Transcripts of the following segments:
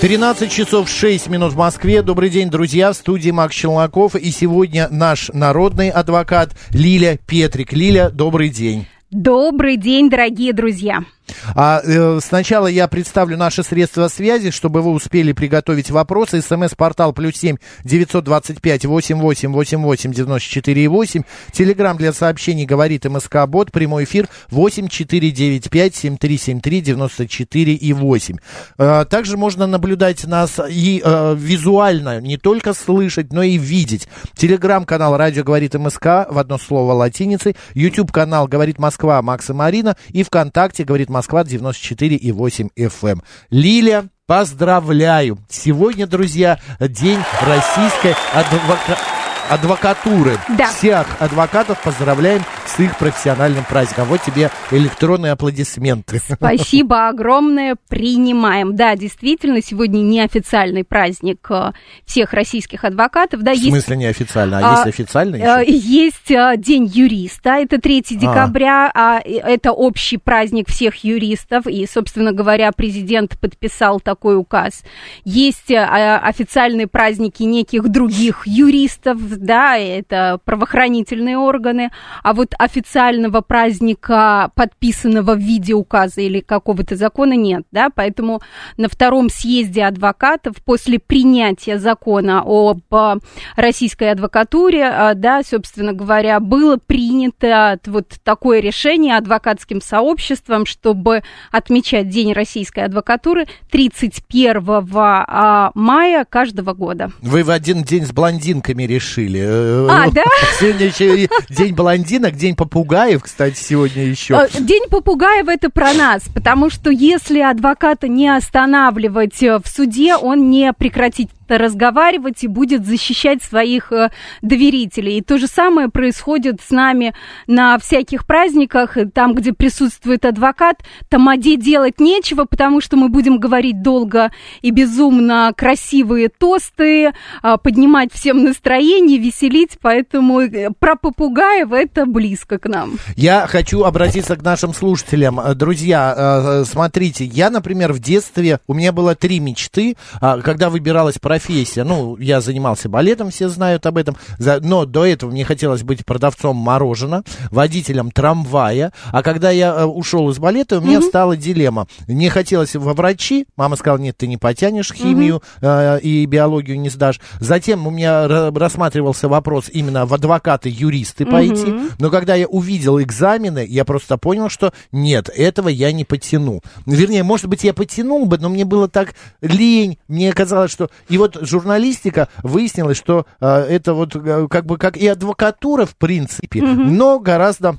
13 часов 6 минут в Москве. Добрый день, друзья. В студии Макс Челноков. И сегодня наш народный адвокат Лиля Петрик. Лиля, добрый день. Добрый день, дорогие друзья. А э, сначала я представлю наши средства связи, чтобы вы успели приготовить вопросы. СМС-портал плюс семь девятьсот двадцать пять восемь восемь восемь восемь девяносто четыре восемь. Телеграмм для сообщений говорит МСК Бот. Прямой эфир восемь четыре девять пять семь три семь три девяносто четыре и восемь. Э, также можно наблюдать нас и э, визуально, не только слышать, но и видеть. Телеграм-канал Радио говорит МСК в одно слово латиницей. YouTube канал говорит Москва Макс и Марина. И ВКонтакте говорит Москва Москва 94,8 FM. Эм. Лиля, поздравляю! Сегодня, друзья, день российской адвокатуры адвокатуры. Да. Всех адвокатов поздравляем с их профессиональным праздником. Вот тебе электронные аплодисменты. Спасибо огромное, принимаем. Да, действительно, сегодня неофициальный праздник э, всех российских адвокатов. Да, В есть... смысле неофициально? А, а есть официальный еще? Э, есть э, День юриста, это 3 а. декабря, а. а это общий праздник всех юристов, и, собственно говоря, президент подписал такой указ. Есть официальные праздники неких других юристов, да, это правоохранительные органы, а вот официального праздника, подписанного в виде указа или какого-то закона нет, да, поэтому на втором съезде адвокатов после принятия закона об а, российской адвокатуре, а, да, собственно говоря, было принято вот такое решение адвокатским сообществом, чтобы отмечать День российской адвокатуры 31 а, мая каждого года. Вы в один день с блондинками решили Э, а, ну, да? Сегодня еще день блондинок, день попугаев, кстати, сегодня еще. Э, день попугаев это про нас, потому что если адвоката не останавливать э, в суде, он не прекратит разговаривать и будет защищать своих э, доверителей. И то же самое происходит с нами на всяких праздниках, там, где присутствует адвокат, тамаде делать нечего, потому что мы будем говорить долго и безумно красивые тосты, э, поднимать всем настроение, веселить, поэтому э, про попугаев это близко к нам. Я хочу обратиться к нашим слушателям. Друзья, смотрите, я, например, в детстве, у меня было три мечты, а, когда выбиралась профессия, профессия. Ну, я занимался балетом, все знают об этом. Но до этого мне хотелось быть продавцом мороженого, водителем трамвая. А когда я э, ушел из балета, у меня mm-hmm. стала дилемма. Мне хотелось во врачи. Мама сказала, нет, ты не потянешь химию mm-hmm. э, и биологию не сдашь. Затем у меня рассматривался вопрос именно в адвокаты, юристы пойти. Mm-hmm. Но когда я увидел экзамены, я просто понял, что нет, этого я не потяну. Вернее, может быть, я потянул бы, но мне было так лень. Мне казалось, что... И вот вот журналистика выяснилось, что э, это вот э, как бы как и адвокатура в принципе, угу. но гораздо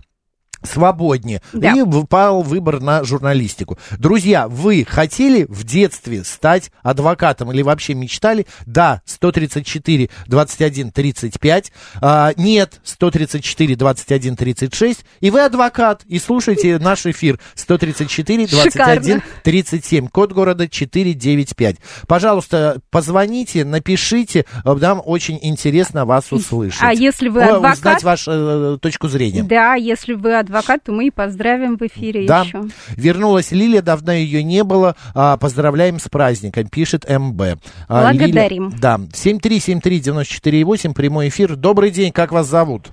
свободнее. Да. И выпал выбор на журналистику. Друзья, вы хотели в детстве стать адвокатом или вообще мечтали? Да, 134 21 35. А, нет, 134 21 36. И вы адвокат. И слушайте наш эфир 134 21 Шикарно. 37. Код города 495. Пожалуйста, позвоните, напишите. Нам очень интересно вас услышать. А если вы адвокат... Узнать вашу э, точку зрения. Да, если вы адвокат адвокат, то мы и поздравим в эфире да. еще. Вернулась Лилия, давно ее не было. А, поздравляем с праздником, пишет МБ. А, Благодарим. Лилия, да, 7373948, прямой эфир. Добрый день, как вас зовут?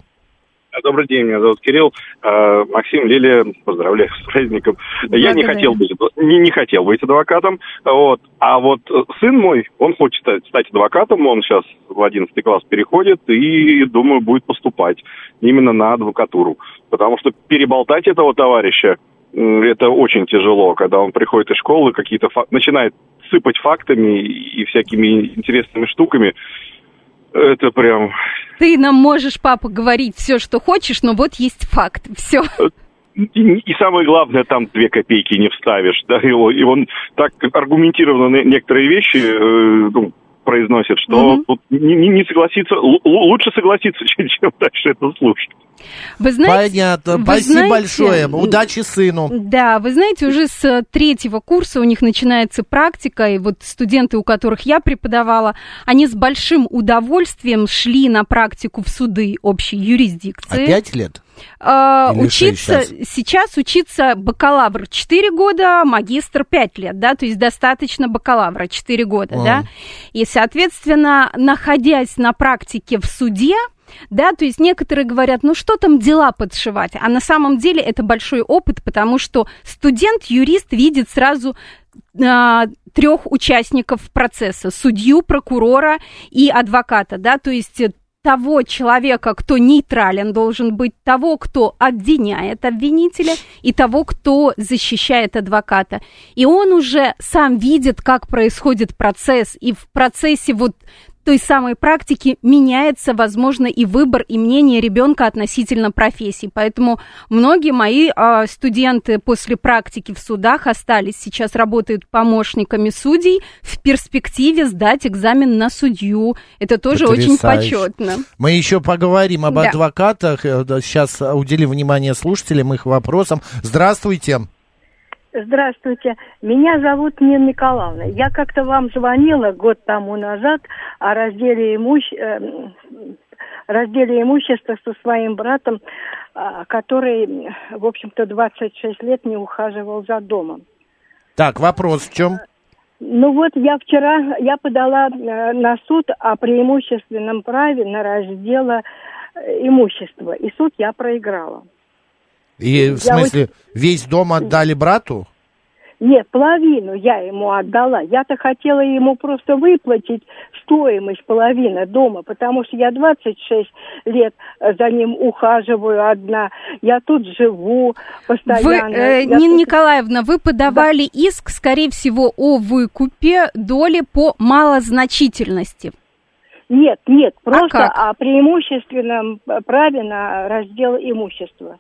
Добрый день, меня зовут Кирилл. А, Максим, Лилия, поздравляю с праздником. Благодарю. Я не хотел быть, не, не хотел быть адвокатом, вот. а вот сын мой, он хочет стать адвокатом, он сейчас в 11 класс переходит и, думаю, будет поступать именно на адвокатуру. Потому что переболтать этого товарища, это очень тяжело, когда он приходит из школы, какие-то фак... начинает сыпать фактами и всякими интересными штуками. Это прям... Ты нам можешь, папа, говорить все, что хочешь, но вот есть факт. Все. И, и самое главное, там две копейки не вставишь. Да, и, и он так аргументированно некоторые вещи э, ну, произносит, что угу. тут не, не согласиться, лучше согласиться, чем, чем дальше это слушать. Вы знаете, Понятно. Вы Спасибо знаете, большое. Удачи сыну. Да, вы знаете, уже с третьего курса у них начинается практика, и вот студенты, у которых я преподавала, они с большим удовольствием шли на практику в суды общей юрисдикции. А пять лет? Uh, учиться сейчас? сейчас учиться бакалавр 4 года, магистр 5 лет, да, то есть достаточно бакалавра 4 года, а. да. И, соответственно, находясь на практике в суде, да, то есть некоторые говорят, ну что там дела подшивать, а на самом деле это большой опыт, потому что студент-юрист видит сразу а, трех участников процесса, судью, прокурора и адвоката, да, то есть того человека, кто нейтрален должен быть, того, кто обвиняет обвинителя, и того, кто защищает адвоката. И он уже сам видит, как происходит процесс, и в процессе вот той самой практики меняется, возможно, и выбор, и мнение ребенка относительно профессии. Поэтому многие мои э, студенты после практики в судах остались, сейчас работают помощниками судей, в перспективе сдать экзамен на судью. Это тоже Потрясающе. очень почетно. Мы еще поговорим об да. адвокатах. Э, сейчас уделим внимание слушателям, их вопросам. Здравствуйте. Здравствуйте. Меня зовут Нина Николаевна. Я как-то вам звонила год тому назад о разделе, имущ... Э, разделе имущества со своим братом, а, который, в общем-то, 26 лет не ухаживал за домом. Так, вопрос в чем? Ну вот я вчера, я подала э, на суд о преимущественном праве на раздел э, имущества, и суд я проиграла. И в смысле, вот... весь дом отдали брату? Нет, половину я ему отдала. Я-то хотела ему просто выплатить стоимость половины дома, потому что я 26 лет за ним ухаживаю одна. Я тут живу постоянно. Вы, э, Нина тут... Николаевна, вы подавали да. иск, скорее всего, о выкупе доли по малозначительности. Нет, нет, а просто а о преимущественном праве на раздел имущества.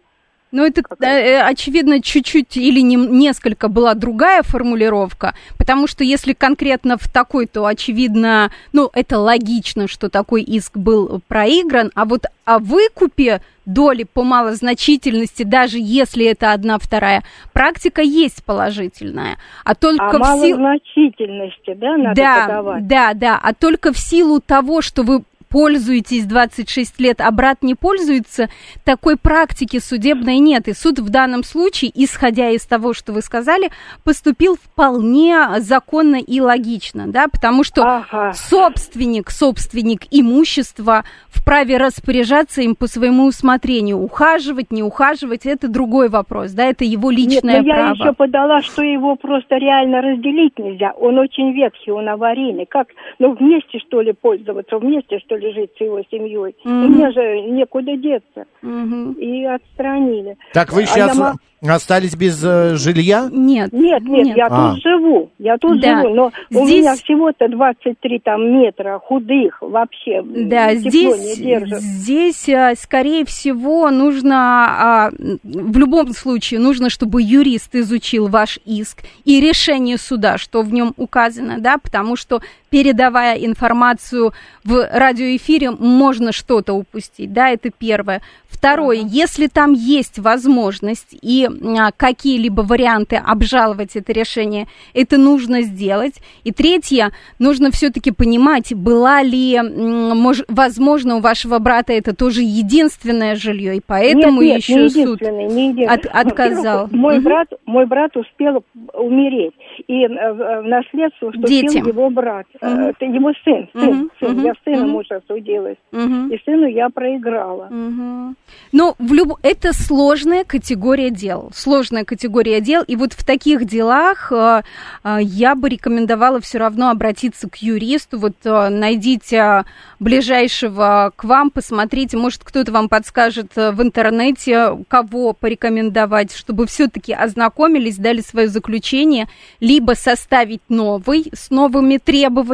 Ну, это, э, очевидно, чуть-чуть или не, несколько была другая формулировка, потому что если конкретно в такой, то, очевидно, ну, это логично, что такой иск был проигран, а вот о выкупе доли по малозначительности, даже если это одна вторая, практика есть положительная. А только а в малозначительности, да, надо да, подавать? Да, да, а только в силу того, что вы пользуетесь 26 лет, а брат не пользуется, такой практики судебной нет. И суд в данном случае, исходя из того, что вы сказали, поступил вполне законно и логично, да, потому что ага. собственник, собственник имущества вправе распоряжаться им по своему усмотрению. Ухаживать, не ухаживать, это другой вопрос, да, это его личное Нет, но право. я еще подала, что его просто реально разделить нельзя. Он очень ветхий, он аварийный. Как, ну, вместе, что ли, пользоваться, вместе, что ли, жить с его семьей. Mm-hmm. Мне же некуда деться. Mm-hmm. И отстранили. Так вы сейчас а я... остались без э, жилья? Нет. Нет, нет, нет. я а. тут живу. Я тут да. живу, но здесь... у меня всего-то 23 там метра худых вообще. Да, здесь, здесь, э, скорее всего, нужно, а, в любом случае, нужно, чтобы юрист изучил ваш иск и решение суда, что в нем указано, да, потому что передавая информацию в радиоэфире, можно что-то упустить, да, это первое. Второе, ага. если там есть возможность и а, какие-либо варианты обжаловать это решение, это нужно сделать. И третье, нужно все-таки понимать, была ли, мож, возможно, у вашего брата это тоже единственное жилье, и поэтому нет, нет, еще не суд не от, отказал. Мой угу. брат, мой брат успел умереть, и э, в наследство вступил Дети. его брат, угу. это его сын, сын, угу. сын. Угу. Я сына угу. мужа судилась, угу. и сыну я проиграла. Угу. Но в люб... это сложная категория дел, сложная категория дел, и вот в таких делах э, э, я бы рекомендовала все равно обратиться к юристу, вот э, найдите ближайшего к вам, посмотрите, может кто-то вам подскажет э, в интернете, кого порекомендовать, чтобы все-таки ознакомились, дали свое заключение, либо составить новый с новыми требованиями,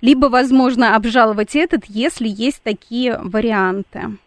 либо, возможно, обжаловать этот, если есть такие варианты.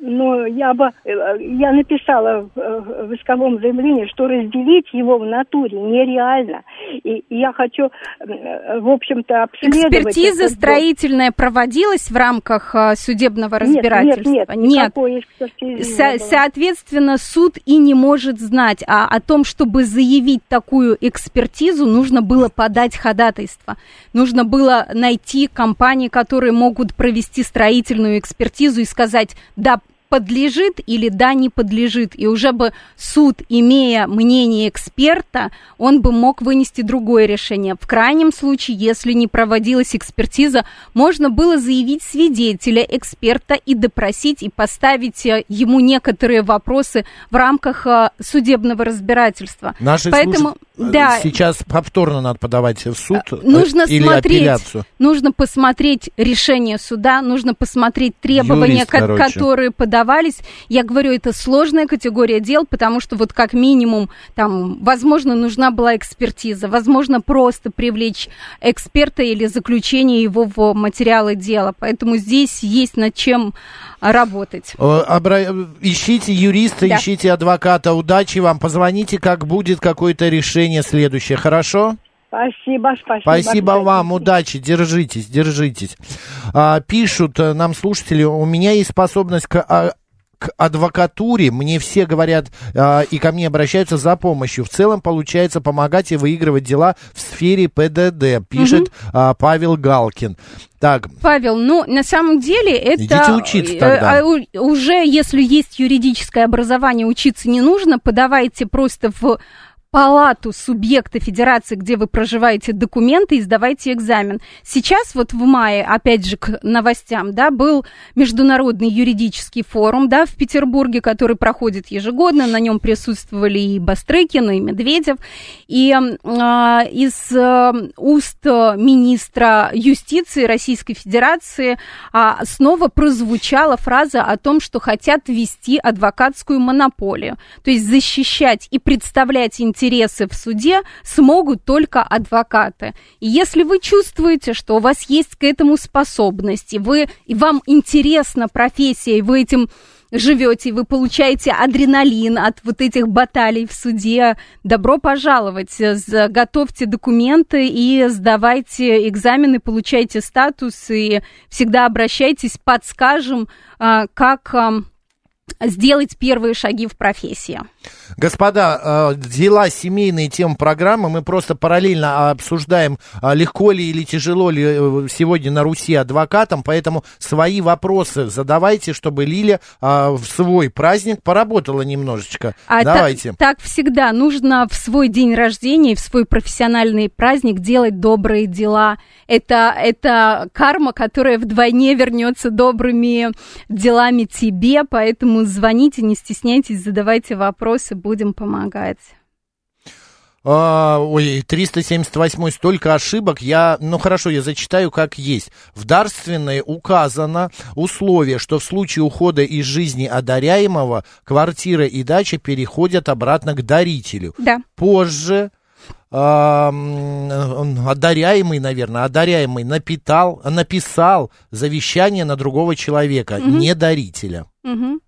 Но я бы, э, я написала в исковом заявлении, что разделить его в натуре нереально. И я хочу, в общем-то, обследовать... Экспертиза строительная проводилась в рамках судебного разбирательства? Нет, нет, нет. нет. Со- соответственно, суд и не может знать, а о том, чтобы заявить такую экспертизу, нужно было подать ходатайство. Нужно было найти компании, которые могут провести строительную экспертизу и сказать, да, подлежит или да, не подлежит. И уже бы суд, имея мнение эксперта, он бы мог вынести другое решение. В крайнем случае, если не проводилась экспертиза, можно было заявить свидетеля, эксперта и допросить, и поставить э, ему некоторые вопросы в рамках э, судебного разбирательства. Наши Поэтому, служ... да, сейчас повторно надо подавать в суд э, нужно или смотреть, апелляцию. Нужно посмотреть решение суда, нужно посмотреть требования, Юрист, которые подают подавались. Я говорю, это сложная категория дел, потому что вот как минимум там, возможно, нужна была экспертиза, возможно, просто привлечь эксперта или заключение его в материалы дела. Поэтому здесь есть над чем работать. Обра... Ищите юриста, да. ищите адвоката. Удачи вам. Позвоните, как будет какое-то решение следующее. Хорошо? Спасибо, спасибо. Спасибо вам, удачи, держитесь, держитесь. А, пишут э, нам слушатели, у меня есть способность к, а, к адвокатуре, мне все говорят а, и ко мне обращаются за помощью. В целом получается помогать и выигрывать дела в сфере ПДД, пишет угу. а, Павел Галкин. Так. Павел, ну, на самом деле это... Идите учиться э, тогда. Уже если есть юридическое образование, учиться не нужно, подавайте просто в палату субъекта федерации, где вы проживаете, документы и сдавайте экзамен. Сейчас вот в мае, опять же, к новостям, да, был международный юридический форум, да, в Петербурге, который проходит ежегодно, на нем присутствовали и Бастрыкин, и Медведев, и э, из э, уст министра юстиции Российской Федерации э, снова прозвучала фраза о том, что хотят ввести адвокатскую монополию, то есть защищать и представлять интересы интересы в суде смогут только адвокаты. И если вы чувствуете, что у вас есть к этому способность, и, вы, и вам интересна профессия, и вы этим живете, вы получаете адреналин от вот этих баталий в суде, добро пожаловать, готовьте документы и сдавайте экзамены, получайте статус и всегда обращайтесь, подскажем, а, как сделать первые шаги в профессии. Господа, э, дела семейные темы программы. Мы просто параллельно обсуждаем, э, легко ли или тяжело ли э, сегодня на Руси адвокатам. Поэтому свои вопросы задавайте, чтобы Лиля в свой праздник поработала немножечко. А Давайте. Так, так всегда. Нужно в свой день рождения, в свой профессиональный праздник делать добрые дела. Это, это карма, которая вдвойне вернется добрыми делами тебе. Поэтому звоните, не стесняйтесь, задавайте вопросы будем помогать. А, ой, 378 столько ошибок. Я, ну хорошо, я зачитаю как есть. В дарственной указано условие, что в случае ухода из жизни одаряемого квартира и дача переходят обратно к дарителю. Да. Позже э, одаряемый, наверное, одаряемый напитал, написал завещание на другого человека, угу. не дарителя. Угу.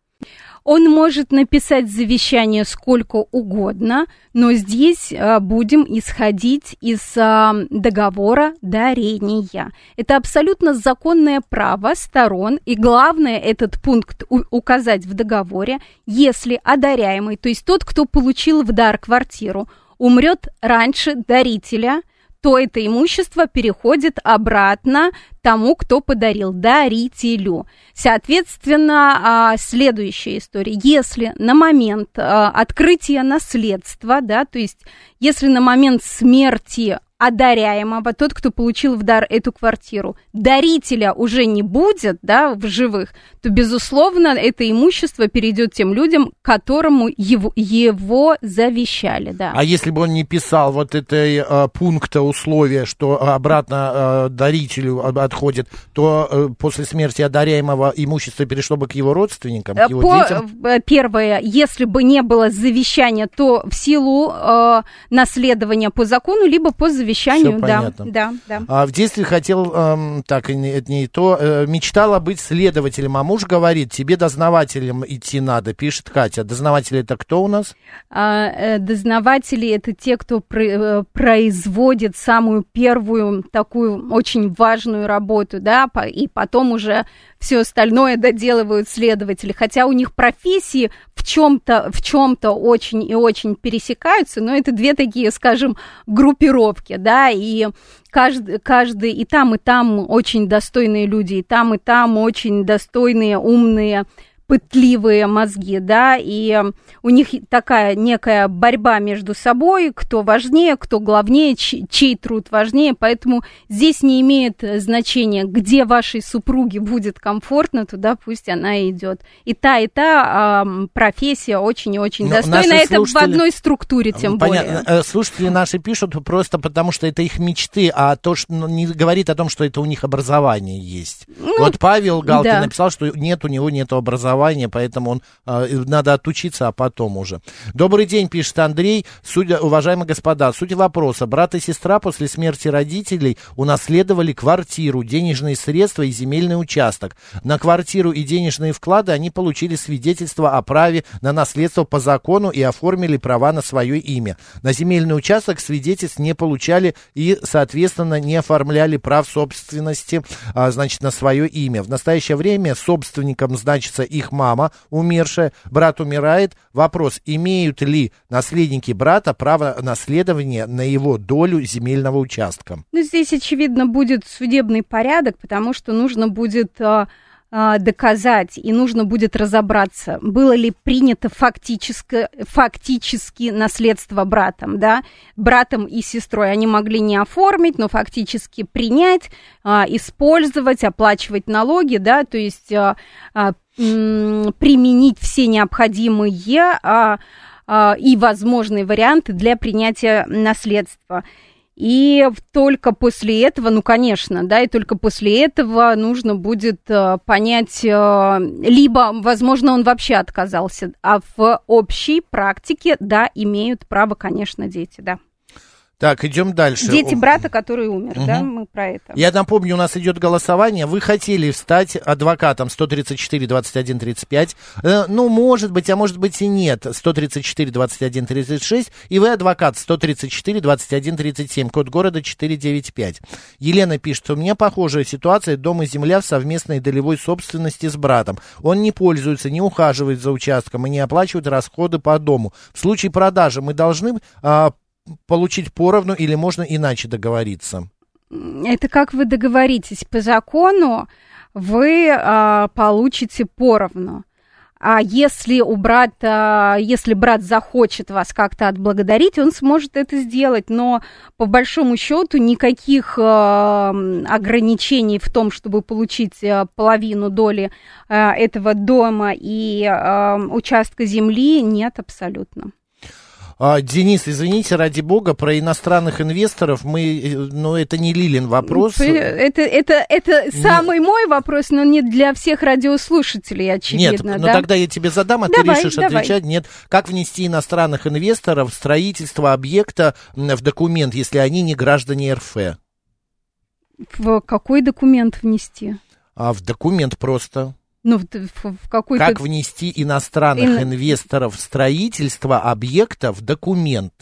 Он может написать завещание сколько угодно, но здесь а, будем исходить из а, договора дарения. Это абсолютно законное право сторон, и главное этот пункт указать в договоре, если одаряемый, то есть тот, кто получил в дар квартиру, умрет раньше дарителя, то это имущество переходит обратно тому, кто подарил, дарителю. Соответственно, а, следующая история. Если на момент а, открытия наследства, да, то есть если на момент смерти одаряемого, тот, кто получил в дар эту квартиру, дарителя уже не будет, да, в живых, то, безусловно, это имущество перейдет тем людям, которому его, его завещали, да. А если бы он не писал вот этой э, пункта условия, что обратно э, дарителю отходит, то э, после смерти одаряемого имущество перешло бы к его родственникам, к его по, детям? Э, первое, если бы не было завещания, то в силу э, наследования по закону, либо по завещанию совещанию, Всё да, понятно. да, да. А в детстве хотел, эм, так, это не то, э, мечтала быть следователем, а муж говорит, тебе дознавателем идти надо, пишет Катя. Дознаватель это кто у нас? А, э, дознаватели это те, кто про- э, производит самую первую такую очень важную работу, да, и потом уже все остальное доделывают следователи. Хотя у них профессии в чем-то в чем-то очень и очень пересекаются, но это две такие, скажем, группировки, да, и каждый, каждый и там, и там очень достойные люди, и там, и там очень достойные, умные пытливые мозги, да, и у них такая некая борьба между собой, кто важнее, кто главнее, чей, чей труд важнее, поэтому здесь не имеет значения, где вашей супруге будет комфортно, туда пусть она идет. И та, и та а, профессия очень и очень Но достойна, это в одной структуре тем Понятно. более. Э, Слушатели наши пишут просто потому, что это их мечты, а то, что ну, не говорит о том, что это у них образование есть. вот Павел Галкин Ну, да. написал, что нет у него нет образования, поэтому он э, надо отучиться, а потом уже. Добрый день, пишет Андрей. Судя, уважаемые господа, суть вопроса. Брат и сестра после смерти родителей унаследовали квартиру, денежные средства и земельный участок. На квартиру и денежные вклады они получили свидетельство о праве на наследство по закону и оформили права на свое имя. На земельный участок свидетельств не получали и, соответственно, не оформляли прав собственности, а, значит, на свое имя. В настоящее время собственником значится их мама, умершая, брат умирает. Вопрос, имеют ли наследники брата право наследования на его долю земельного участка? Ну, здесь, очевидно, будет судебный порядок, потому что нужно будет а, доказать и нужно будет разобраться, было ли принято фактически, фактически наследство братом, да, братом и сестрой. Они могли не оформить, но фактически принять, а, использовать, оплачивать налоги, да, то есть а, а, применить все необходимые а, а, и возможные варианты для принятия наследства. И только после этого, ну, конечно, да, и только после этого нужно будет э, понять, э, либо, возможно, он вообще отказался, а в общей практике, да, имеют право, конечно, дети, да. Так, идем дальше. Дети брата, который умер, да, мы про это. Я напомню, у нас идет голосование. Вы хотели стать адвокатом 134 21 35. Э, ну, может быть, а может быть и нет. 134 21 36. И вы адвокат 134 21 37. Код города 495. Елена пишет, у меня похожая ситуация. Дом и земля в совместной долевой собственности с братом. Он не пользуется, не ухаживает за участком и не оплачивает расходы по дому. В случае продажи мы должны а, получить поровну или можно иначе договориться? Это как вы договоритесь по закону, вы а, получите поровну. А если у брата, если брат захочет вас как-то отблагодарить, он сможет это сделать. Но по большому счету никаких э, ограничений в том, чтобы получить э, половину доли э, этого дома и участка земли, нет абсолютно. А, Денис, извините, ради бога, про иностранных инвесторов мы, э, ну, это не Лилин вопрос. Это, это, это самый мой вопрос, но не для всех радиослушателей, очевидно. Нет, ну да? тогда я тебе задам, а Давай, ты решишь давай. отвечать. Нет, как внести иностранных инвесторов в строительство объекта в документ, если они не граждане РФ? В какой документ внести? А в документ просто. Ну, в, в- какой-то... Как внести иностранных Ин- инвесторов в строительство объекта в документ?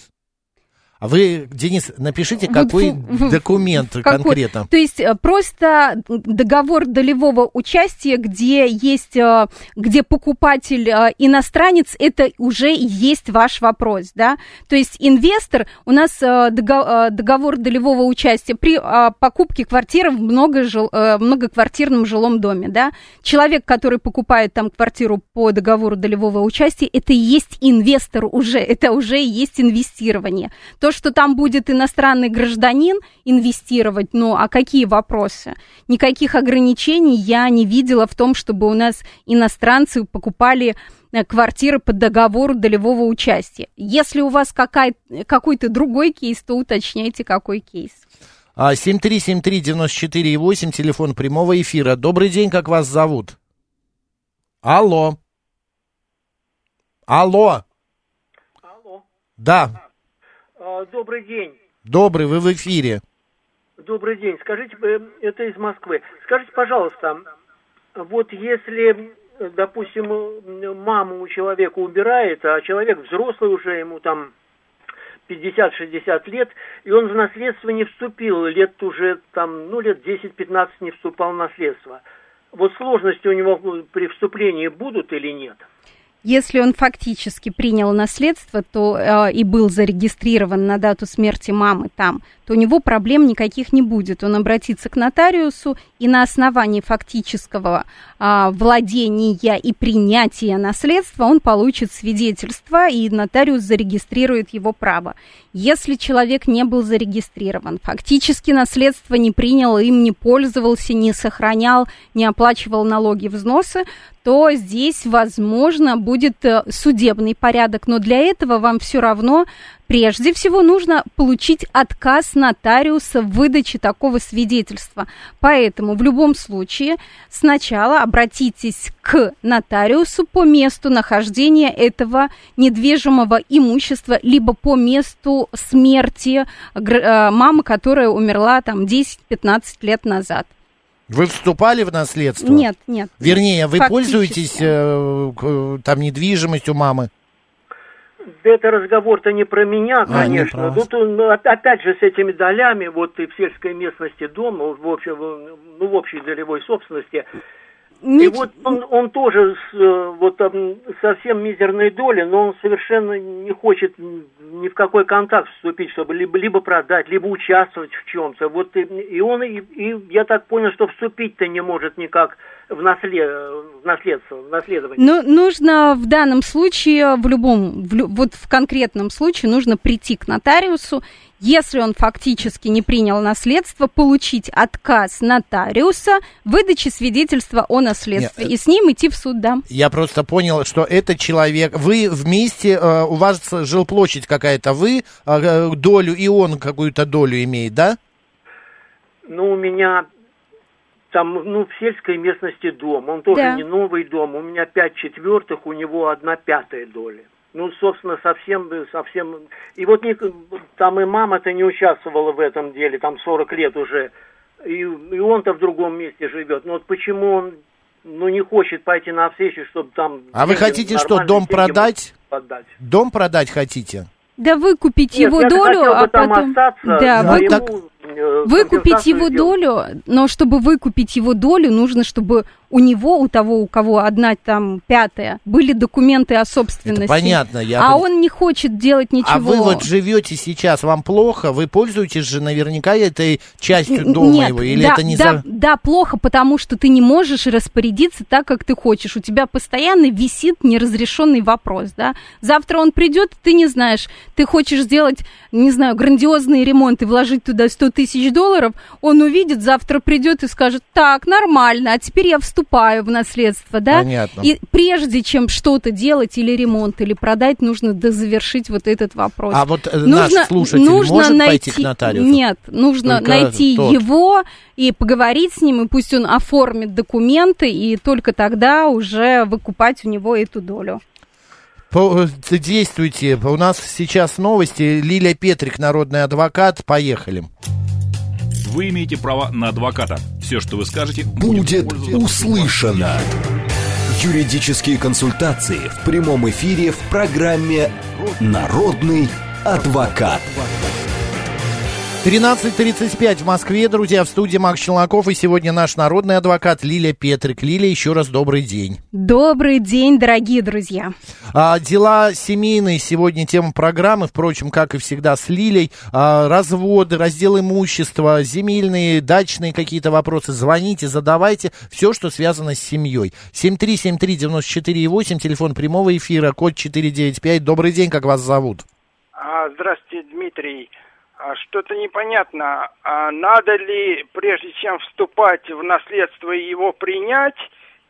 А вы, Денис, напишите, какой документ какой- конкретно. То есть э, просто договор долевого участия, где есть, э, где покупатель э, иностранец, это уже есть ваш вопрос, да? То есть инвестор, у нас дого- договор долевого участия при покупке квартиры в много жил- многоквартирном жилом доме, да? Человек, который покупает там квартиру по договору долевого участия, это и есть инвестор уже, это уже и есть инвестирование. То, что там будет иностранный гражданин инвестировать, ну, а какие вопросы? Никаких ограничений я не видела в том, чтобы у нас иностранцы покупали э, квартиры по договору долевого участия. Если у вас какая- какой-то другой кейс, то уточняйте, какой кейс. А, 7373948, телефон прямого эфира. Добрый день, как вас зовут? Алло. Алло. Алло. Да, А, Добрый день. Добрый, вы в эфире. Добрый день. Скажите, э, это из Москвы. Скажите, пожалуйста, вот если, допустим, мама у человека убирает, а человек взрослый уже, ему там 50-60 лет, и он в наследство не вступил, лет уже там, ну, лет 10-15 не вступал в наследство. Вот сложности у него при вступлении будут или нет? Если он фактически принял наследство, то э, и был зарегистрирован на дату смерти мамы там, то у него проблем никаких не будет. Он обратится к нотариусу и на основании фактического э, владения и принятия наследства он получит свидетельство, и нотариус зарегистрирует его право. Если человек не был зарегистрирован, фактически наследство не принял, им не пользовался, не сохранял, не оплачивал налоги, взносы, то здесь, возможно, будет э, судебный порядок, но для этого вам все равно прежде всего нужно получить отказ нотариуса в выдаче такого свидетельства. Поэтому в любом случае сначала обратитесь к нотариусу по месту нахождения этого недвижимого имущества, либо по месту смерти э, мамы, которая умерла там 10-15 лет назад. Вы вступали в наследство? Нет, нет. Вернее, вы пользуетесь э, там недвижимостью мамы? это разговор-то не про меня, конечно. А, Тут, ну, опять же, с этими долями, вот и в сельской местности дом, в, общем, ну, в общей долевой собственности, Нич... И вот он, он тоже с, э, вот совсем мизерной доли, но он совершенно не хочет ни в какой контакт вступить, чтобы либо, либо продать, либо участвовать в чем-то. Вот и, и он, и, и я так понял, что вступить-то не может никак в, наслед, в наследство, в наследование. Ну, нужно в данном случае, в любом, в, вот в конкретном случае, нужно прийти к нотариусу если он фактически не принял наследство, получить отказ нотариуса выдачи свидетельства о наследстве Нет, и с ним идти в суд, да. Я просто понял, что этот человек, вы вместе, э, у вас жилплощадь какая-то, вы э, долю и он какую-то долю имеет, да? Ну, у меня там, ну, в сельской местности дом, он тоже да. не новый дом, у меня пять четвертых, у него одна пятая доля. Ну, собственно, совсем, совсем... И вот не, там и мама-то не участвовала в этом деле, там 40 лет уже. И, и он-то в другом месте живет. Но вот почему он ну, не хочет пойти на встречу, чтобы там... А вы хотите что, дом продать? Отдать. Дом продать хотите? Да выкупить Нет, его долю, а потом... Остаться, да, вы... так... Выкупить его долю, но чтобы выкупить его долю, нужно, чтобы у него, у того, у кого одна там пятая, были документы о собственности. Это понятно. Я... А он не хочет делать ничего. А вы вот живете сейчас, вам плохо, вы пользуетесь же наверняка этой частью дома Нет, его, или да, это не да, за... Да, плохо, потому что ты не можешь распорядиться так, как ты хочешь. У тебя постоянно висит неразрешенный вопрос, да. Завтра он придет, ты не знаешь, ты хочешь сделать, не знаю, грандиозный ремонт и вложить туда 100 тысяч долларов, он увидит, завтра придет и скажет, так, нормально, а теперь я вступлю вступаю в наследство, да? Понятно. И прежде чем что-то делать или ремонт, или продать, нужно дозавершить вот этот вопрос. А вот э, нужно, наш слушатель нужно может найти, пойти к нотариусу? Нет, нужно только найти тот. его и поговорить с ним, и пусть он оформит документы, и только тогда уже выкупать у него эту долю. Э, действуйте. У нас сейчас новости. Лилия Петрик, народный адвокат. Поехали вы имеете право на адвоката. Все, что вы скажете, будет, будет услышано. Юридические консультации в прямом эфире в программе «Народный адвокат». 13.35 в Москве, друзья, в студии Макс Челноков, и сегодня наш народный адвокат Лилия Петрик. Лилия, еще раз добрый день. Добрый день, дорогие друзья. А, дела семейные сегодня тема программы, впрочем, как и всегда с Лилей. А, разводы, раздел имущества, земельные, дачные какие-то вопросы. Звоните, задавайте, все, что связано с семьей. 7373948, телефон прямого эфира, код 495. Добрый день, как вас зовут? А, здравствуйте, Дмитрий. А что-то непонятно. А надо ли, прежде чем вступать в наследство, его принять?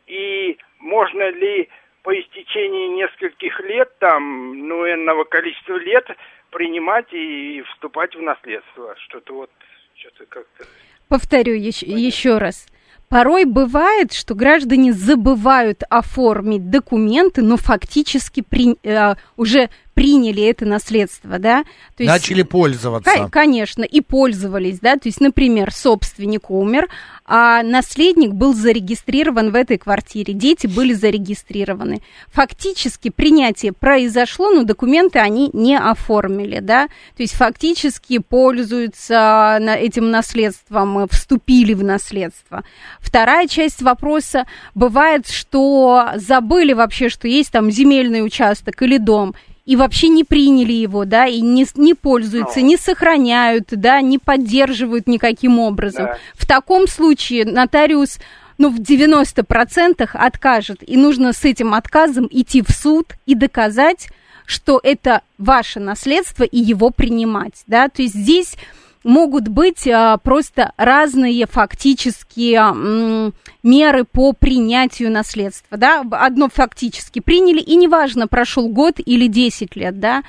И можно ли по истечении нескольких лет, там, ну, энного количества лет, принимать и вступать в наследство? Что-то вот, что-то как-то... Повторю еще, еще раз. Порой бывает, что граждане забывают оформить документы, но фактически при, э, уже приняли это наследство, да. То есть, Начали пользоваться. Конечно, и пользовались, да. То есть, например, собственник умер, а наследник был зарегистрирован в этой квартире, дети были зарегистрированы. Фактически принятие произошло, но документы они не оформили, да. То есть, фактически пользуются этим наследством, вступили в наследство. Вторая часть вопроса бывает, что забыли вообще, что есть там земельный участок или дом, и вообще не приняли его, да, и не, не пользуются, не сохраняют, да, не поддерживают никаким образом. Да. В таком случае нотариус ну, в 90% откажет. И нужно с этим отказом идти в суд и доказать, что это ваше наследство и его принимать, да. То есть здесь могут быть а, просто разные фактические меры по принятию наследства, да, одно фактически приняли, и неважно, прошел год или 10 лет, да,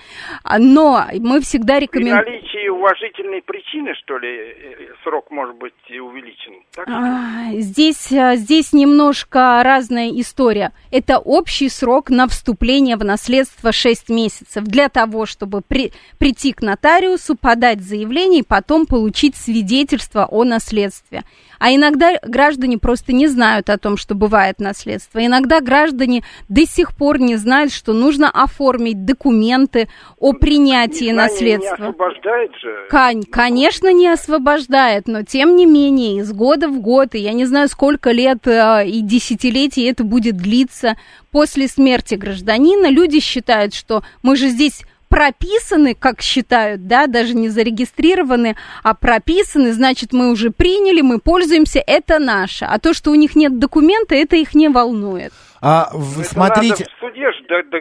но мы всегда рекомендуем... При наличии уважительной причины, что ли, э, срок может быть увеличен? Так? А, здесь, а, здесь немножко разная история. Это общий срок на вступление в наследство 6 месяцев для того, чтобы при, прийти к нотариусу, подать заявление и потом получить свидетельство о наследстве. А иногда граждане просто не знают о том, что бывает наследство. Иногда граждане до сих пор не знают, что нужно оформить документы о принятии Незнание наследства. Не освобождает же? Кон- конечно, не освобождает, но тем не менее, из года в год, и я не знаю, сколько лет э, и десятилетий это будет длиться, после смерти гражданина люди считают, что мы же здесь прописаны, как считают, да, даже не зарегистрированы, а прописаны, значит, мы уже приняли, мы пользуемся, это наше. А то, что у них нет документа, это их не волнует. А, в, смотрите... Надо в суде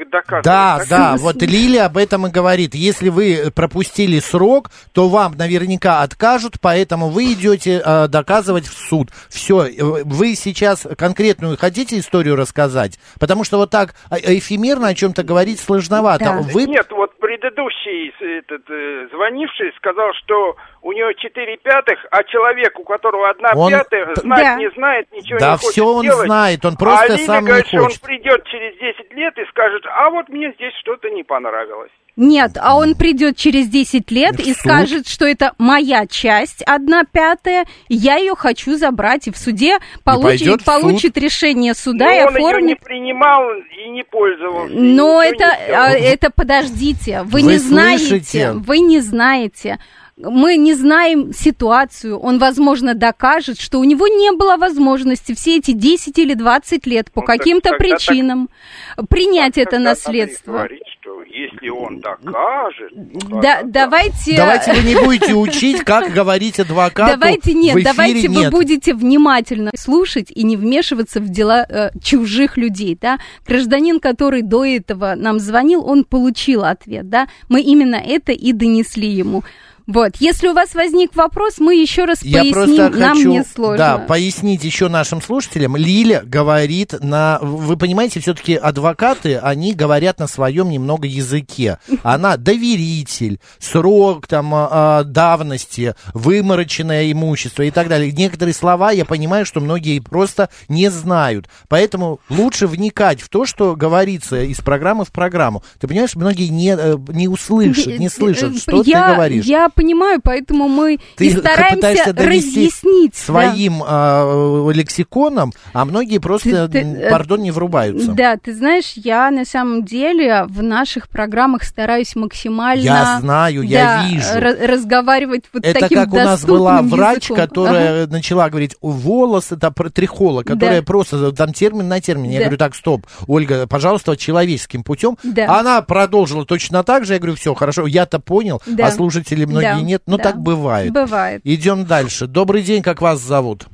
доказывать. Да, да, вот Лилия об этом и говорит. Если вы пропустили срок, то вам наверняка откажут, поэтому вы идете э, доказывать в суд. Все, э, вы сейчас конкретную хотите историю рассказать? Потому что вот так а, эфемерно о чем-то говорить сложновато. Да. Вы... Нет, вот предыдущий этот, э, звонивший сказал, что у него 4 пятых, а человек, у которого одна он... пятая, знать да. не знает, ничего да не хочет все он делать. знает, он просто а сам говорит, не хочет. что он придет через 10 лет и скажет, а вот мне здесь что-то не понравилось. Нет, а он придет через 10 лет и, и скажет, что это моя часть, одна пятая, я ее хочу забрать, и в суде получит, получит решение суда Но и он оформит. Ее не принимал и не пользовался. Но это, а, это подождите, вы, вы не слышите? знаете, вы не знаете мы не знаем ситуацию, он, возможно, докажет, что у него не было возможности все эти 10 или 20 лет по ну, каким-то причинам так, принять так, это наследство. Говорить, что если он докажет... Ну, да, давайте... Давайте вы не будете учить, как говорить адвокату Давайте нет, давайте нет. вы будете внимательно слушать и не вмешиваться в дела э, чужих людей, да. Гражданин, который до этого нам звонил, он получил ответ, да. Мы именно это и донесли ему. Вот, если у вас возник вопрос, мы еще раз Я поясним, нам хочу, не сложно. Да, пояснить еще нашим слушателям. Лиля говорит на... Вы понимаете, все-таки адвокаты, они говорят на своем немного языке. Она доверитель, срок там а, давности, вымороченное имущество и так далее. Некоторые слова, я понимаю, что многие просто не знают. Поэтому лучше вникать в то, что говорится из программы в программу. Ты понимаешь, многие не, э, не услышат, не слышат, что я, ты говоришь. Я понимаю, поэтому мы Ты и стараемся разъяснить. Своим да. э, лексиконом, а многие просто, ты, ты, э, пардон, не врубаются. Да, ты знаешь, я на самом деле в наших программах стараюсь максимально... Я знаю, я вижу. разговаривать вот Это таким как у нас была врач, языком. которая ага. начала говорить, волос, это трихола, которая да. просто там термин на термин. Я говорю, так, стоп, Ольга, пожалуйста, человеческим путем. Да. Она продолжила точно так же. Я говорю, все, хорошо, я-то понял, да. а слушатели многие да, нет. Ну, да. так бывает. Бывает. Идем дальше. Добрый день, как вас зовут?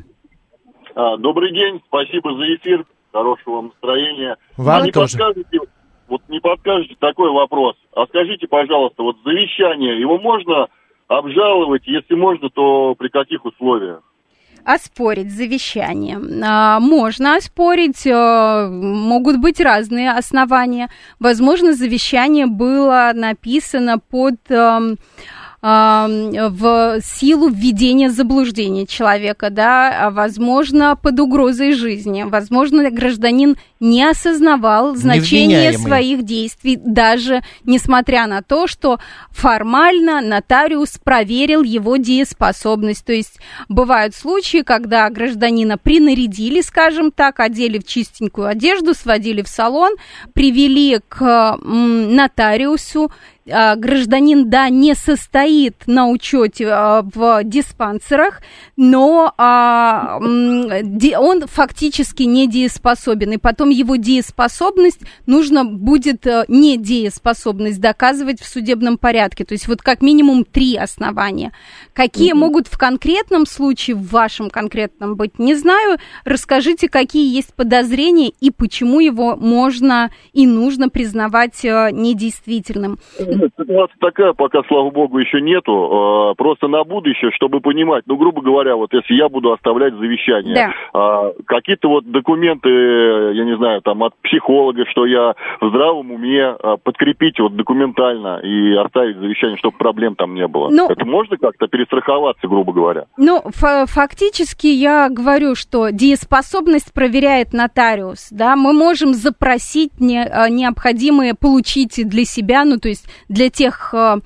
А, добрый день, спасибо за эфир, хорошего настроения. Вам не тоже. Подскажете, вот не подскажете такой вопрос. А скажите, пожалуйста, вот завещание, его можно обжаловать, если можно, то при каких условиях? оспорить завещание. А, можно оспорить, э, могут быть разные основания. Возможно, завещание было написано под в силу введения заблуждения человека, да, возможно, под угрозой жизни, возможно, гражданин не осознавал значение своих действий, даже несмотря на то, что формально нотариус проверил его дееспособность. То есть бывают случаи, когда гражданина принарядили, скажем так, одели в чистенькую одежду, сводили в салон, привели к нотариусу, а, гражданин, да, не состоит на учете а, в диспансерах, но а, он фактически недееспособен, и потом его дееспособность нужно будет э, недееспособность доказывать в судебном порядке. То есть вот как минимум три основания. Какие mm-hmm. могут в конкретном случае, в вашем конкретном быть, не знаю. Расскажите, какие есть подозрения и почему его можно и нужно признавать э, Ситуация такая, пока, слава богу, еще нету. А, просто на будущее, чтобы понимать, ну, грубо говоря, вот если я буду оставлять завещание, да. А, какие-то вот документы, я не знаю, там, от психолога, что я в здравом уме а, подкрепить вот документально и оставить завещание, чтобы проблем там не было. Ну, Это можно как-то перестраховаться, грубо говоря? Ну, фактически я говорю, что дееспособность проверяет нотариус, да, мы можем запросить не, необходимые получить для себя, ну, то есть для тех э,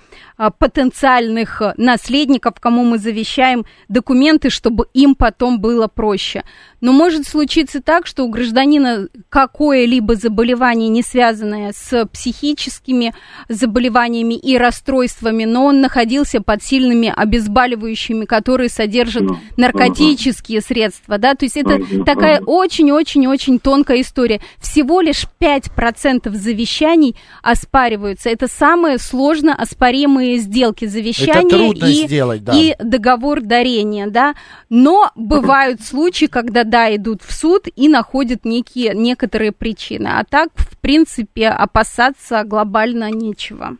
потенциальных наследников, кому мы завещаем документы, чтобы им потом было проще. Но может случиться так, что у гражданина какое-либо заболевание, не связанное с психическими заболеваниями и расстройствами, но он находился под сильными обезболивающими, которые содержат наркотические средства, да, то есть это такая очень-очень-очень тонкая история. Всего лишь 5% завещаний оспариваются. Это самые сложно оспоримые сделки завещания и, сделать, да. и договор дарения, да. Но бывают случаи, когда да, идут в суд и находят некие, некоторые причины. А так, в принципе, опасаться глобально нечего.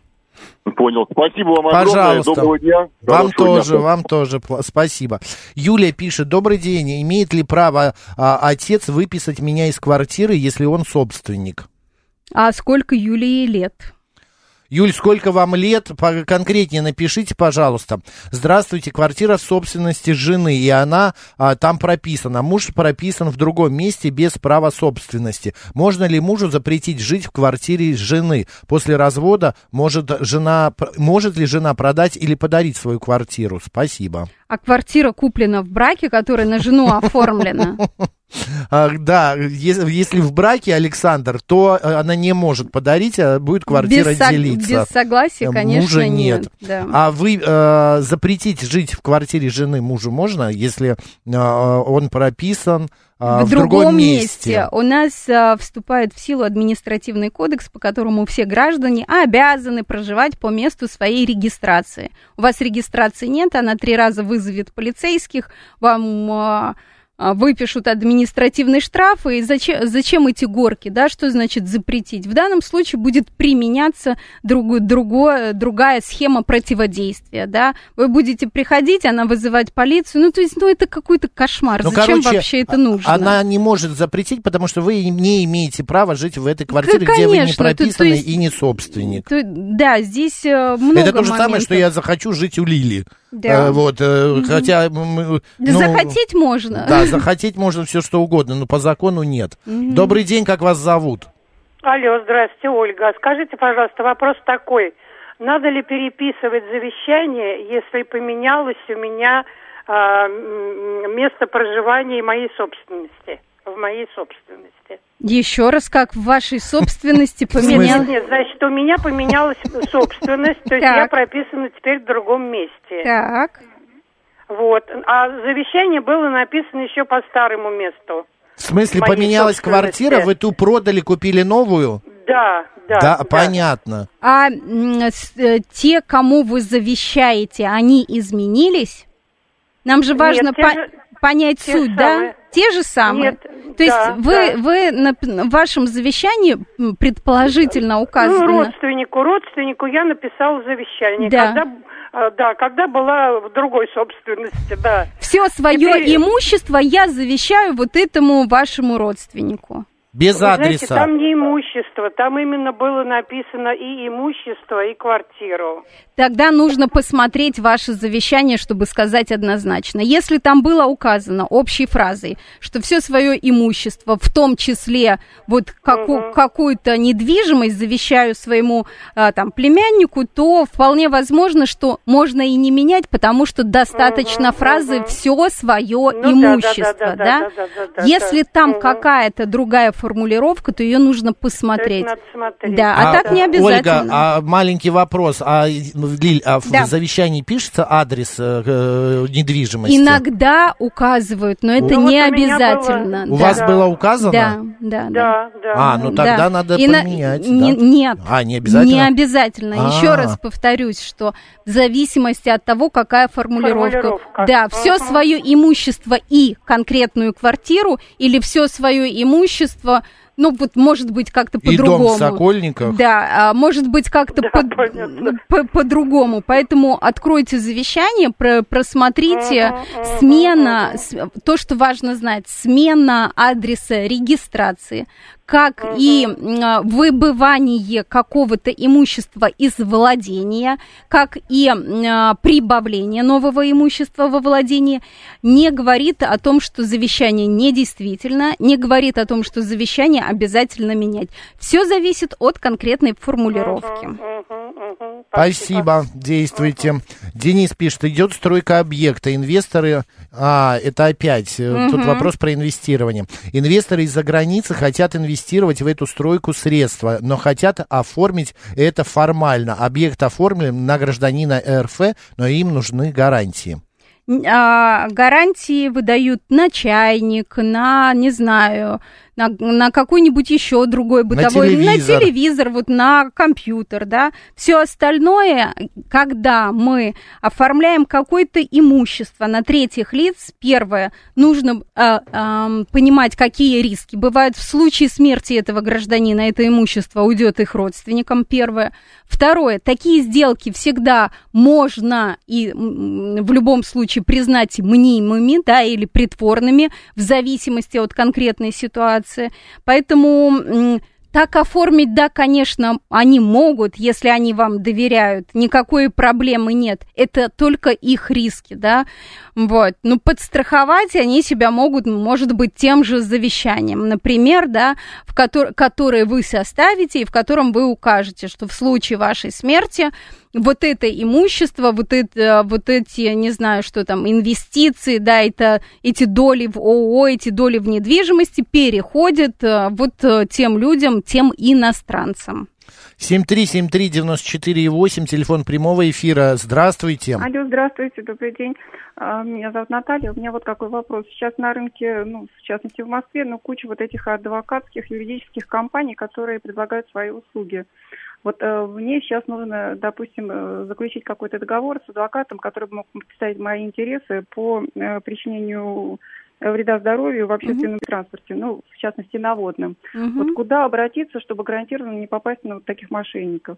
Понял. Спасибо вам огромное. Пожалуйста. Доброго дня. Вам тоже, дня. вам тоже. Спасибо. Юлия пишет. Добрый день. Имеет ли право а, отец выписать меня из квартиры, если он собственник? А сколько Юлии лет? Юль, сколько вам лет? Конкретнее напишите, пожалуйста. Здравствуйте, квартира в собственности жены, и она а, там прописана. Муж прописан в другом месте без права собственности. Можно ли мужу запретить жить в квартире жены? После развода может, жена, может ли жена продать или подарить свою квартиру? Спасибо. А квартира куплена в браке, которая на жену оформлена? А, да, если, если в браке, Александр, то э, она не может подарить, а будет квартира без делиться. Без согласия, э, конечно, Мужа нет. нет да. А вы э, запретить жить в квартире жены мужу можно, если э, он прописан в, в другом, другом месте. месте. У нас а, вступает в силу административный кодекс, по которому все граждане обязаны проживать по месту своей регистрации. У вас регистрации нет, она три раза вызовет полицейских, вам а, выпишут административный штраф, и зачем, зачем эти горки, да, что значит запретить? В данном случае будет применяться друг, другое, другая схема противодействия, да, вы будете приходить, она вызывать полицию, ну, то есть, ну, это какой-то кошмар, ну, зачем короче, вообще это нужно? Она не может запретить, потому что вы не имеете права жить в этой квартире, Конечно, где вы не прописаны то, то есть, и не собственник. То, да, здесь э, много Это то же моментов. самое, что я захочу жить у Лили. Да. Э, вот, э, хотя... Ну, захотеть можно. Да, захотеть можно все что угодно, но по закону нет. Угу. Добрый день, как вас зовут? Алло, здравствуйте, Ольга. Скажите, пожалуйста, вопрос такой. Надо ли переписывать завещание, если поменялось у меня э, место проживания и моей собственности? В моей собственности. Еще раз, как в вашей собственности поменялось? Нет, нет, значит, у меня поменялась собственность, то есть я прописана теперь в другом месте. Так. Вот. А завещание было написано еще по старому месту. В смысле, поменялась квартира, вы ту продали, купили новую? Да, да. Да, да. понятно. А э, те, кому вы завещаете, они изменились? Нам же важно Нет, по- же, понять суть, самые. да? Те же самые. Нет, То есть да, вы, да. вы на, в вашем завещании предположительно указано... Ну, родственнику, родственнику я написала завещание. Да. Когда а, да, когда была в другой собственности, да. Все свое Теперь... имущество я завещаю вот этому вашему родственнику. Без Вы адреса. Знаете, там не имущество, там именно было написано и имущество, и квартиру. Тогда нужно посмотреть ваше завещание, чтобы сказать однозначно. Если там было указано общей фразой, что все свое имущество, в том числе вот каку, угу. какую-то недвижимость завещаю своему а, там племяннику, то вполне возможно, что можно и не менять, потому что достаточно угу, фразы угу. все свое ну, имущество, да? да, да, да, да, да, да Если да, там угу. какая-то другая формулировка, то ее нужно посмотреть. надо смотреть. Да, а, а так не обязательно. Ольга, а маленький вопрос. А, Лиль, а в да. завещании пишется адрес э, э, недвижимости? Иногда указывают, но это ну, не вот обязательно. У, да. вас было указано? Да, да, да. да. А, ну тогда да. надо И поменять. На... Да? Нет. А, не обязательно? Не обязательно. А-а-а. Еще раз повторюсь, что в зависимости от того, какая формулировка. формулировка. Да, все свое имущество и конкретную квартиру или все свое имущество ну вот может быть как-то по-другому. И дом в Сокольниках. Да, а, может быть как-то да, по- по-другому. Поэтому откройте завещание, про- просмотрите смена, то, что важно знать, смена адреса регистрации, как угу. и а, выбывание какого-то имущества из владения, как и а, прибавление нового имущества во владении, не говорит о том, что завещание недействительно, не говорит о том, что завещание обязательно менять. Все зависит от конкретной формулировки. Угу, угу, Спасибо, действуйте. Денис пишет, идет стройка объекта, инвесторы, а, это опять, угу. тут вопрос про инвестирование. Инвесторы из-за границы хотят инвестировать в эту стройку средства, но хотят оформить это формально. Объект оформлен на гражданина РФ, но им нужны гарантии а, гарантии выдают на чайник, на, не знаю, на, на какой-нибудь еще другой бытовой, на телевизор. на телевизор, вот на компьютер, да. Все остальное, когда мы оформляем какое-то имущество на третьих лиц, первое, нужно э, э, понимать, какие риски бывают в случае смерти этого гражданина, это имущество уйдет их родственникам, первое. Второе, такие сделки всегда можно и в любом случае признать мнимыми, да, или притворными, в зависимости от конкретной ситуации ситуации. Поэтому так оформить, да, конечно, они могут, если они вам доверяют, никакой проблемы нет. Это только их риски, да. Вот. Ну, подстраховать они себя могут, может быть, тем же завещанием, например, да, в котор- которое вы составите и в котором вы укажете, что в случае вашей смерти вот это имущество, вот, это, вот эти, не знаю, что там, инвестиции, да, это, эти доли в ООО, эти доли в недвижимости переходят э, вот э, тем людям, тем иностранцам. 7373948, телефон прямого эфира. Здравствуйте. Алло, здравствуйте, добрый день. А, меня зовут Наталья. У меня вот какой вопрос. Сейчас на рынке, ну, в частности в Москве, ну, куча вот этих адвокатских, юридических компаний, которые предлагают свои услуги. Вот э, мне сейчас нужно, допустим, э, заключить какой-то договор с адвокатом, который бы мог представить мои интересы по э, причинению вреда здоровью в общественном uh-huh. транспорте, ну, в частности, на водном. Uh-huh. Вот куда обратиться, чтобы гарантированно не попасть на вот таких мошенников?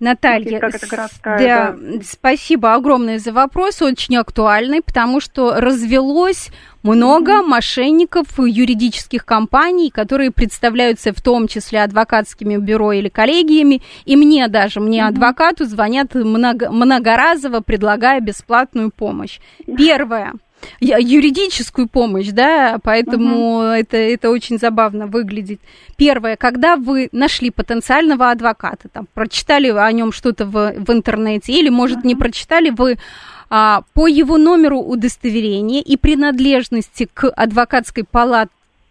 Наталья, да, да, спасибо огромное за вопрос, очень актуальный, потому что развелось много mm-hmm. мошенников юридических компаний, которые представляются в том числе адвокатскими бюро или коллегиями, и мне даже, мне mm-hmm. адвокату звонят много, многоразово, предлагая бесплатную помощь. Первое – юридическую помощь, да, поэтому угу. это, это очень забавно выглядит. Первое, когда вы нашли потенциального адвоката, там, прочитали о нем что-то в, в интернете, или, может, угу. не прочитали, вы а, по его номеру удостоверения и принадлежности к адвокатской палате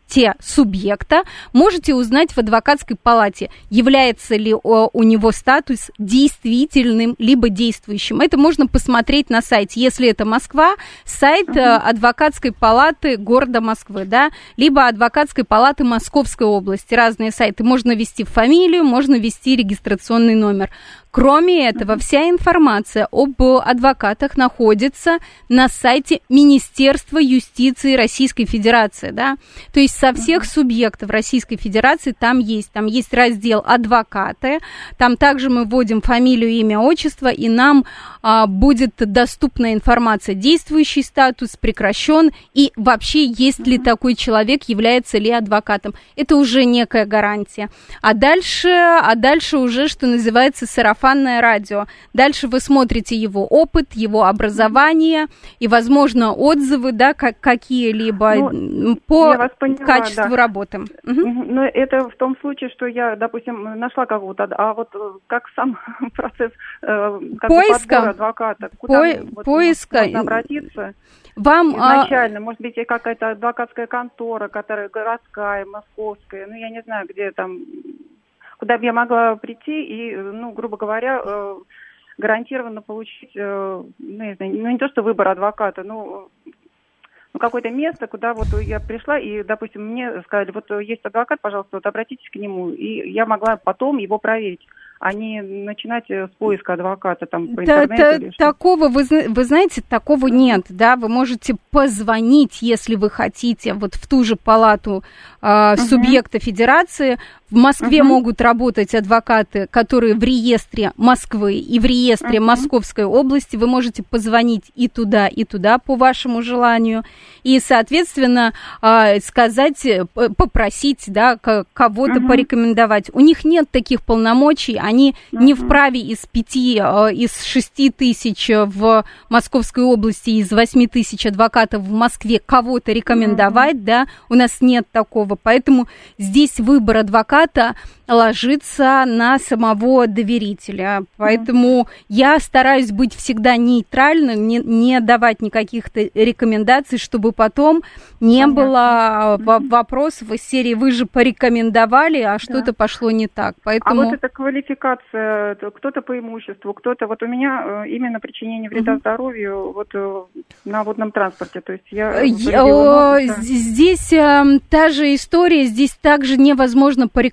те субъекта можете узнать в адвокатской палате, является ли у него статус действительным либо действующим. Это можно посмотреть на сайте. Если это Москва, сайт uh-huh. адвокатской палаты города Москвы, да, либо адвокатской палаты Московской области. Разные сайты. Можно ввести фамилию, можно ввести регистрационный номер. Кроме этого, вся информация об адвокатах находится на сайте Министерства юстиции Российской Федерации, да, то есть со всех субъектов Российской Федерации там есть, там есть раздел адвокаты, там также мы вводим фамилию, имя, отчество, и нам а, будет доступна информация, действующий статус, прекращен, и вообще есть ли такой человек, является ли адвокатом. Это уже некая гарантия. А дальше, а дальше уже, что называется, сарафанное радио. Дальше вы смотрите его опыт, его образование и, возможно, отзывы, да, как, какие-либо ну, по поняла, качеству да. работы. Угу. Но это в том случае, что я, допустим, нашла кого-то, а вот э, как сам процесс э, как поиска адвоката, куда По, вот, поиска обратиться? Вам а, изначально, а... может быть, какая-то адвокатская контора, которая городская, московская, ну я не знаю, где там, куда бы я могла прийти и, ну, грубо говоря, э, гарантированно получить, э, ну, не знаю, ну не то что выбор адвоката, ну ну, какое-то место, куда вот я пришла, и, допустим, мне сказали, вот есть адвокат, пожалуйста, вот обратитесь к нему, и я могла потом его проверить а не начинать э, с поиска адвоката там по да, интернету. Та, такого, вы, вы знаете, такого нет, да, вы можете позвонить, если вы хотите, вот в ту же палату э, uh субъекта федерации, в Москве uh могут работать адвокаты, которые в реестре Москвы и в реестре uh Московской области. Вы можете позвонить и туда, и туда по вашему желанию. И, соответственно, а, сказать, э, попросить, да, кого-то uh порекомендовать. У них нет таких полномочий, они uh не вправе из пяти, а, из шести тысяч в Московской области, из восьми тысяч адвокатов в Москве кого-то рекомендовать, uh да, у нас нет такого. Поэтому здесь выбор адвоката адвоката ложится на самого доверителя. Поэтому mm-hmm. я стараюсь быть всегда нейтральным, не, не давать никаких рекомендаций, чтобы потом не Понятно. было mm-hmm. вопросов из серии «Вы же порекомендовали, а что-то да. пошло не так». Поэтому... А вот эта квалификация, кто-то по имуществу, кто-то... Вот у меня э, именно причинение вреда mm-hmm. здоровью вот э, на водном транспорте. То есть я... я здесь э, та же история, здесь также невозможно порекомендовать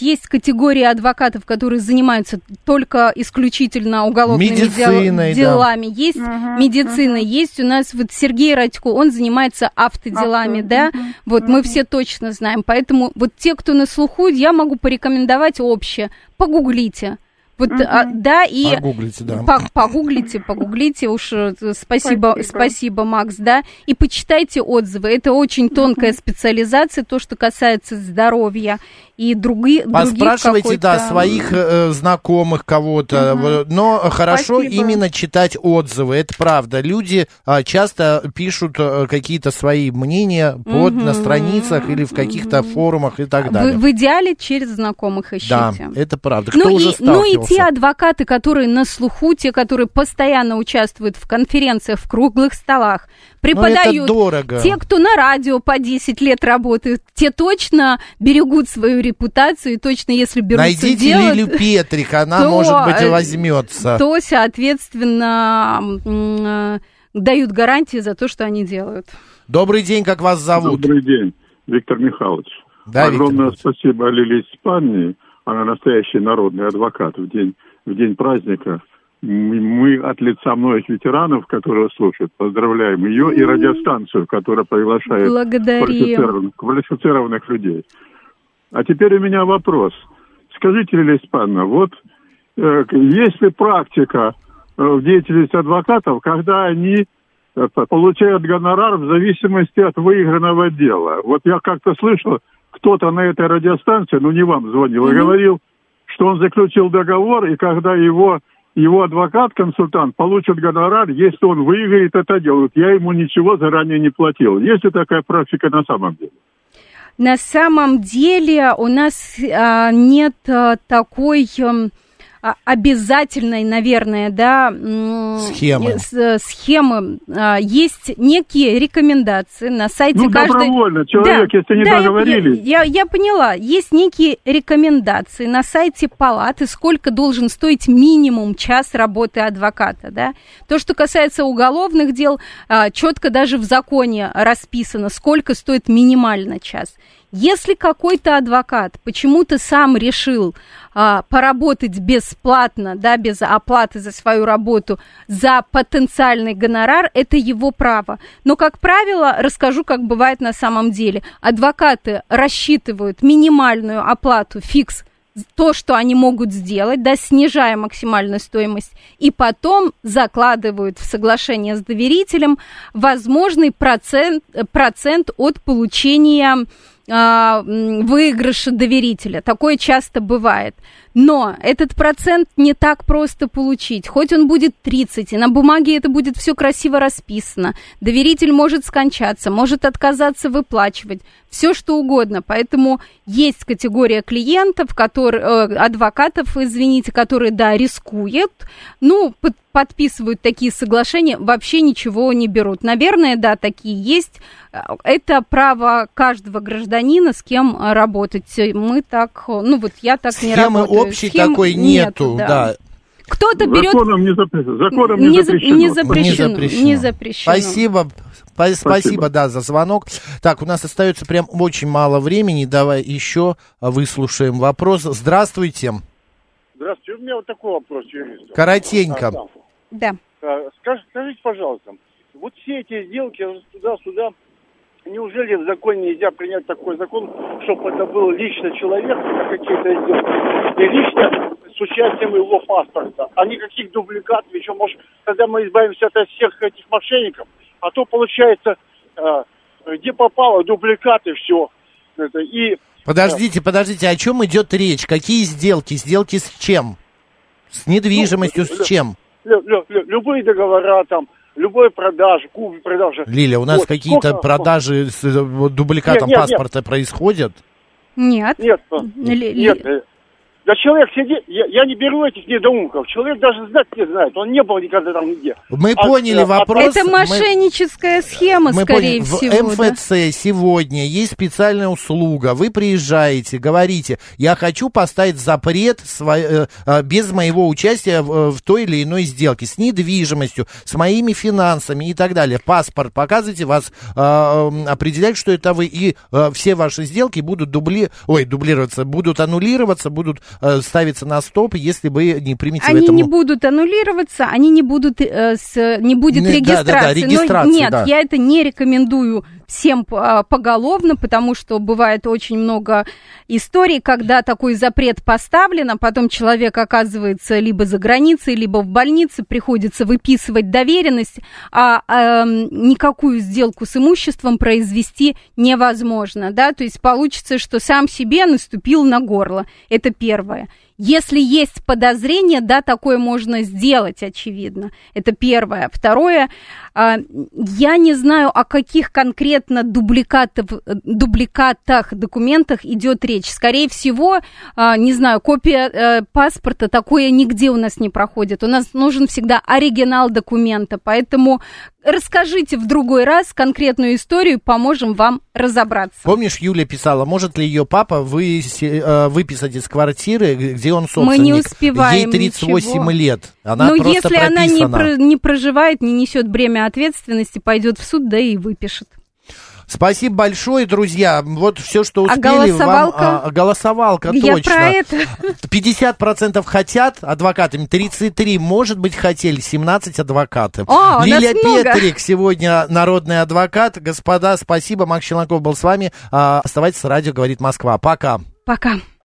есть категория адвокатов, которые занимаются только исключительно уголовными медициной, дел, делами. Да. Есть uh-huh, медицина, uh-huh. есть у нас вот Сергей Радько, он занимается автоделами, Авто. да. Uh-huh, вот uh-huh. мы все точно знаем. Поэтому вот те, кто на слуху, я могу порекомендовать общее. Погуглите. Вот, угу. а, да, и... Погуглите, да. По, погуглите, погуглите, уж э, спасибо, спасибо, спасибо, Макс, да, и почитайте отзывы. Это очень тонкая угу. специализация, то, что касается здоровья и другие Поспрашивайте, да, своих э, знакомых кого-то, угу. но хорошо Спасибо. именно читать отзывы, это правда. Люди э, часто пишут э, какие-то свои мнения угу. под, на страницах или в каких-то угу. форумах и так далее. В, в идеале через знакомых ищите. Да, это правда. Кто ну, уже и, ну и те адвокаты, которые на слуху, те, которые постоянно участвуют в конференциях, в круглых столах, преподают. Ну, дорого. Те, кто на радио по 10 лет работают, те точно берегут свою репутацию, и точно, если берутся Найдите делать, Лилю Петрик, она, то, может быть, и возьмется. То, соответственно, э, дают гарантии за то, что они делают. Добрый день, как вас зовут? Добрый день, Виктор Михайлович. Да, Огромное Виктор спасибо Лилии Испании, она настоящий народный адвокат в день, в день праздника – мы от лица многих ветеранов, которые слушают, поздравляем ее и радиостанцию, которая приглашает квалифицированных, квалифицированных людей. А теперь у меня вопрос. Скажите, Лилия Испановна, вот э, есть ли практика э, в деятельности адвокатов, когда они э, получают гонорар в зависимости от выигранного дела? Вот я как-то слышал, кто-то на этой радиостанции, ну не вам звонил, mm-hmm. говорил, что он заключил договор, и когда его его адвокат-консультант получит гонорар, если он выиграет это дело. Я ему ничего заранее не платил. Есть ли такая практика на самом деле? На самом деле у нас а, нет а, такой... А, обязательной, наверное, да, схемы. Э, схемы. А, есть некие рекомендации на сайте ну, каждой... добровольно, человек, да, если не да, договорились. Я, я, я поняла. Есть некие рекомендации на сайте палаты, сколько должен стоить минимум час работы адвоката, да. То, что касается уголовных дел, а, четко даже в законе расписано, сколько стоит минимально час. Если какой-то адвокат почему-то сам решил а, поработать бесплатно, да, без оплаты за свою работу, за потенциальный гонорар, это его право. Но, как правило, расскажу, как бывает на самом деле. Адвокаты рассчитывают минимальную оплату фикс то, что они могут сделать, да, снижая максимальную стоимость, и потом закладывают в соглашение с доверителем возможный процент, процент от получения э, выигрыша доверителя. Такое часто бывает. Но этот процент не так просто получить. Хоть он будет 30, и на бумаге это будет все красиво расписано. Доверитель может скончаться, может отказаться выплачивать, все что угодно. Поэтому есть категория клиентов, которые, э, адвокатов, извините, которые, да, рискуют, ну, под, подписывают такие соглашения, вообще ничего не берут. Наверное, да, такие есть. Это право каждого гражданина, с кем работать. Мы так, ну вот я так Схемы не работаю общей Схем такой нету, нету да. да. Кто-то берет... Законом не, запрещено. Законом не, не запрещено. Не запрещено. Не запрещено. Не запрещено. Спасибо. Спасибо. Спасибо, да, за звонок. Так, у нас остается прям очень мало времени. Давай еще выслушаем вопрос. Здравствуйте. Здравствуйте. У меня вот такой вопрос, юрист. Коротенько. Да. А, скажите, скажите, пожалуйста, вот все эти сделки туда-сюда, Неужели в законе нельзя принять такой закон, чтобы это был лично человек на какие-то сделки, и лично с участием его паспорта, а никаких дубликатов, еще, может, когда мы избавимся от всех этих мошенников, а то получается, э, где попало, дубликаты, все. Это, и, подождите, подождите, о чем идет речь? Какие сделки? Сделки с чем? С недвижимостью, ну, с чем? Лю, лю, любые договора там, любой продажи, купи продажи. Лиля, у нас вот, какие-то сколько... продажи с э, дубликатом нет, нет, паспорта нет. происходят? Нет. Нет, нет, нет. Э, да человек сидит, я, я не беру этих недоумков, человек даже знать не знает, он не был никогда там нигде. Мы а, поняли а, вопрос. Это мошенническая мы, схема, мы скорее поняли, всего. В МФЦ да? сегодня есть специальная услуга, вы приезжаете, говорите, я хочу поставить запрет сво, э, э, без моего участия в, в той или иной сделке, с недвижимостью, с моими финансами и так далее. Паспорт показывайте, вас э, определяют, что это вы, и э, все ваши сделки будут дубли, ой, дублироваться, будут аннулироваться, будут Э, ставиться на стоп, если вы не примете они этому... не будут аннулироваться, они не будут, э, с, не будет не, регистрации. Да, да, да, регистрации. Но нет, да. я это не рекомендую всем а, поголовно, потому что бывает очень много историй, когда такой запрет поставлен, а потом человек оказывается либо за границей, либо в больнице, приходится выписывать доверенность, а, а никакую сделку с имуществом произвести невозможно, да, то есть получится, что сам себе наступил на горло, это первое. Если есть подозрение, да, такое можно сделать, очевидно. Это первое. Второе, а, я не знаю, о каких конкретно дубликатов, дубликатах, документах идет речь. Скорее всего, а, не знаю, копия э, паспорта, такое нигде у нас не проходит. У нас нужен всегда оригинал документа, поэтому расскажите в другой раз конкретную историю, поможем вам разобраться. Помнишь, Юля писала, может ли ее папа вы, э, выписать из квартиры, где он собственник? Мы не успеваем Ей 38 ничего. лет. Она Но если прописана. она не, про, не проживает, не несет бремя ответственности, пойдет в суд, да и выпишет. Спасибо большое, друзья. Вот все, что успели. А голосовалка? Вам, а, голосовалка, Я точно. про это. 50% хотят адвокатами, 33, может быть, хотели, 17 адвокатов. О, Лилия Петрик сегодня народный адвокат. Господа, спасибо. Макс Челноков был с вами. А, оставайтесь с радио «Говорит Москва». Пока. Пока.